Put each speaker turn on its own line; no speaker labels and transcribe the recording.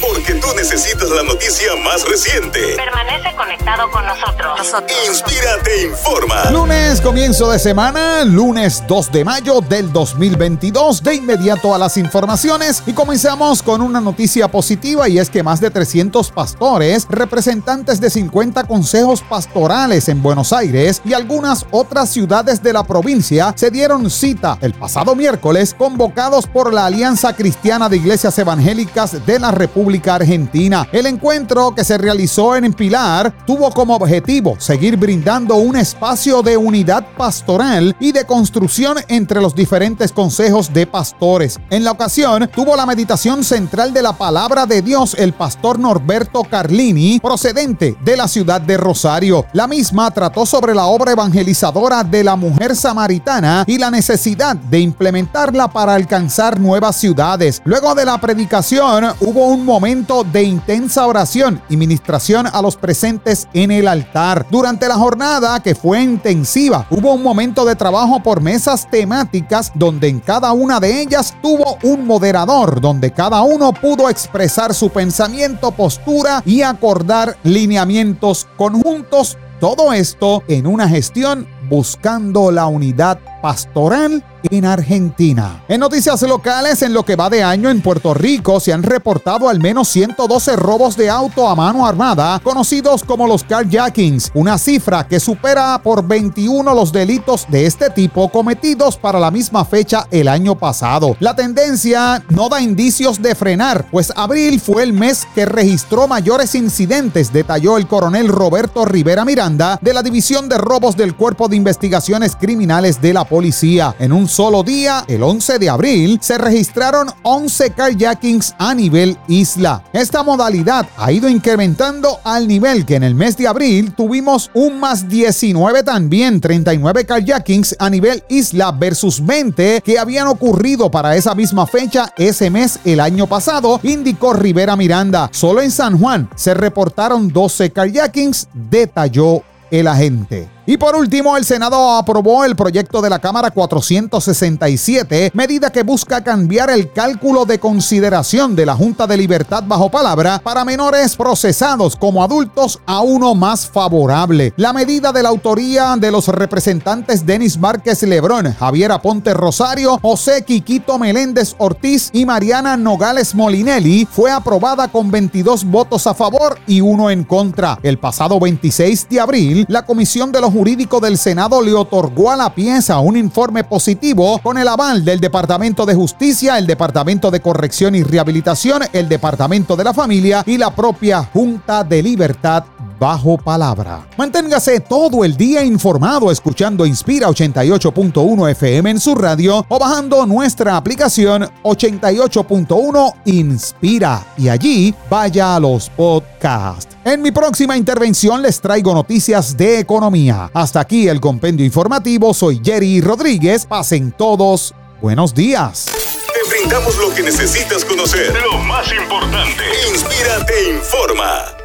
Porque tú necesitas la noticia más reciente.
Permanece conectado con nosotros.
Inspira te informa.
Lunes, comienzo de semana, lunes 2 de mayo del 2022. De inmediato a las informaciones y comenzamos con una noticia positiva y es que más de 300 pastores, representantes de 50 consejos pastorales en Buenos Aires y algunas otras ciudades de la provincia se dieron cita el pasado miércoles convocados por la Alianza Cristiana de Iglesias Evangélicas de la República Argentina. El encuentro que se realizó en Pilar tuvo como objetivo seguir brindando un espacio de unidad pastoral y de construcción entre los diferentes consejos de pastores. En la ocasión tuvo la meditación central de la palabra de Dios el pastor Norberto Carlini, procedente de la ciudad de Rosario. La misma trató sobre la obra evangelizadora de la mujer samaritana y la necesidad de implementarla para alcanzar nuevas ciudades. Luego de la predicación hubo un momento de intensa oración y ministración a los presentes en el altar. Durante la jornada, que fue intensiva, hubo un momento de trabajo por mesas temáticas donde en cada una de ellas tuvo un moderador, donde cada uno pudo expresar su pensamiento, postura y acordar lineamientos conjuntos. Todo esto en una gestión buscando la unidad pastoral en Argentina. En noticias locales, en lo que va de año en Puerto Rico se han reportado al menos 112 robos de auto a mano armada, conocidos como los carjackings, una cifra que supera por 21 los delitos de este tipo cometidos para la misma fecha el año pasado. La tendencia no da indicios de frenar, pues abril fue el mes que registró mayores incidentes, detalló el coronel Roberto Rivera Miranda de la División de Robos del Cuerpo de Investigaciones Criminales de la Policía. En un solo día, el 11 de abril, se registraron 11 carjackings a nivel isla. Esta modalidad ha ido incrementando al nivel que en el mes de abril tuvimos un más 19 también, 39 carjackings a nivel isla versus 20 que habían ocurrido para esa misma fecha ese mes el año pasado, indicó Rivera Miranda. Solo en San Juan se reportaron 12 carjackings, detalló el agente. Y por último, el Senado aprobó el proyecto de la Cámara 467, medida que busca cambiar el cálculo de consideración de la Junta de Libertad bajo palabra para menores procesados como adultos a uno más favorable. La medida de la autoría de los representantes Denis Márquez Lebrón, Javier Aponte Rosario, José Quiquito Meléndez Ortiz y Mariana Nogales Molinelli fue aprobada con 22 votos a favor y uno en contra. El pasado 26 de abril, la Comisión de los Jurídico del Senado le otorgó a la pieza un informe positivo con el aval del Departamento de Justicia, el Departamento de Corrección y Rehabilitación, el Departamento de la Familia y la propia Junta de Libertad bajo palabra. Manténgase todo el día informado escuchando Inspira 88.1 FM en su radio o bajando nuestra aplicación 88.1 Inspira y allí vaya a los podcasts. En mi próxima intervención les traigo noticias de economía. Hasta aquí el compendio informativo. Soy Jerry Rodríguez. Pasen todos buenos días.
Te brindamos lo que necesitas conocer. Lo más importante. Inspira te informa.